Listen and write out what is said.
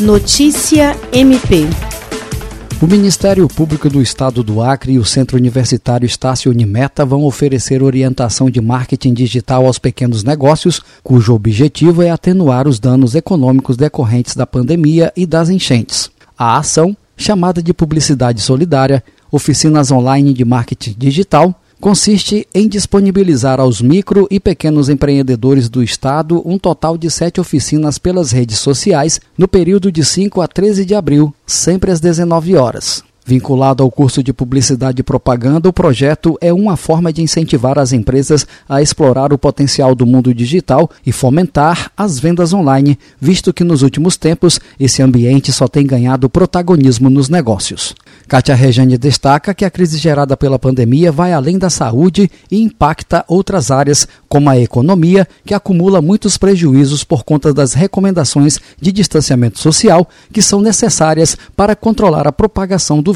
Notícia MP. O Ministério Público do Estado do Acre e o Centro Universitário Estácio Unimeta vão oferecer orientação de marketing digital aos pequenos negócios, cujo objetivo é atenuar os danos econômicos decorrentes da pandemia e das enchentes. A ação, chamada de Publicidade Solidária, Oficinas Online de Marketing Digital, consiste em disponibilizar aos micro e pequenos empreendedores do Estado um total de sete oficinas pelas redes sociais no período de 5 a 13 de abril, sempre às 19 horas. Vinculado ao curso de Publicidade e Propaganda, o projeto é uma forma de incentivar as empresas a explorar o potencial do mundo digital e fomentar as vendas online, visto que nos últimos tempos esse ambiente só tem ganhado protagonismo nos negócios. Kátia Rejane destaca que a crise gerada pela pandemia vai além da saúde e impacta outras áreas, como a economia, que acumula muitos prejuízos por conta das recomendações de distanciamento social que são necessárias para controlar a propagação do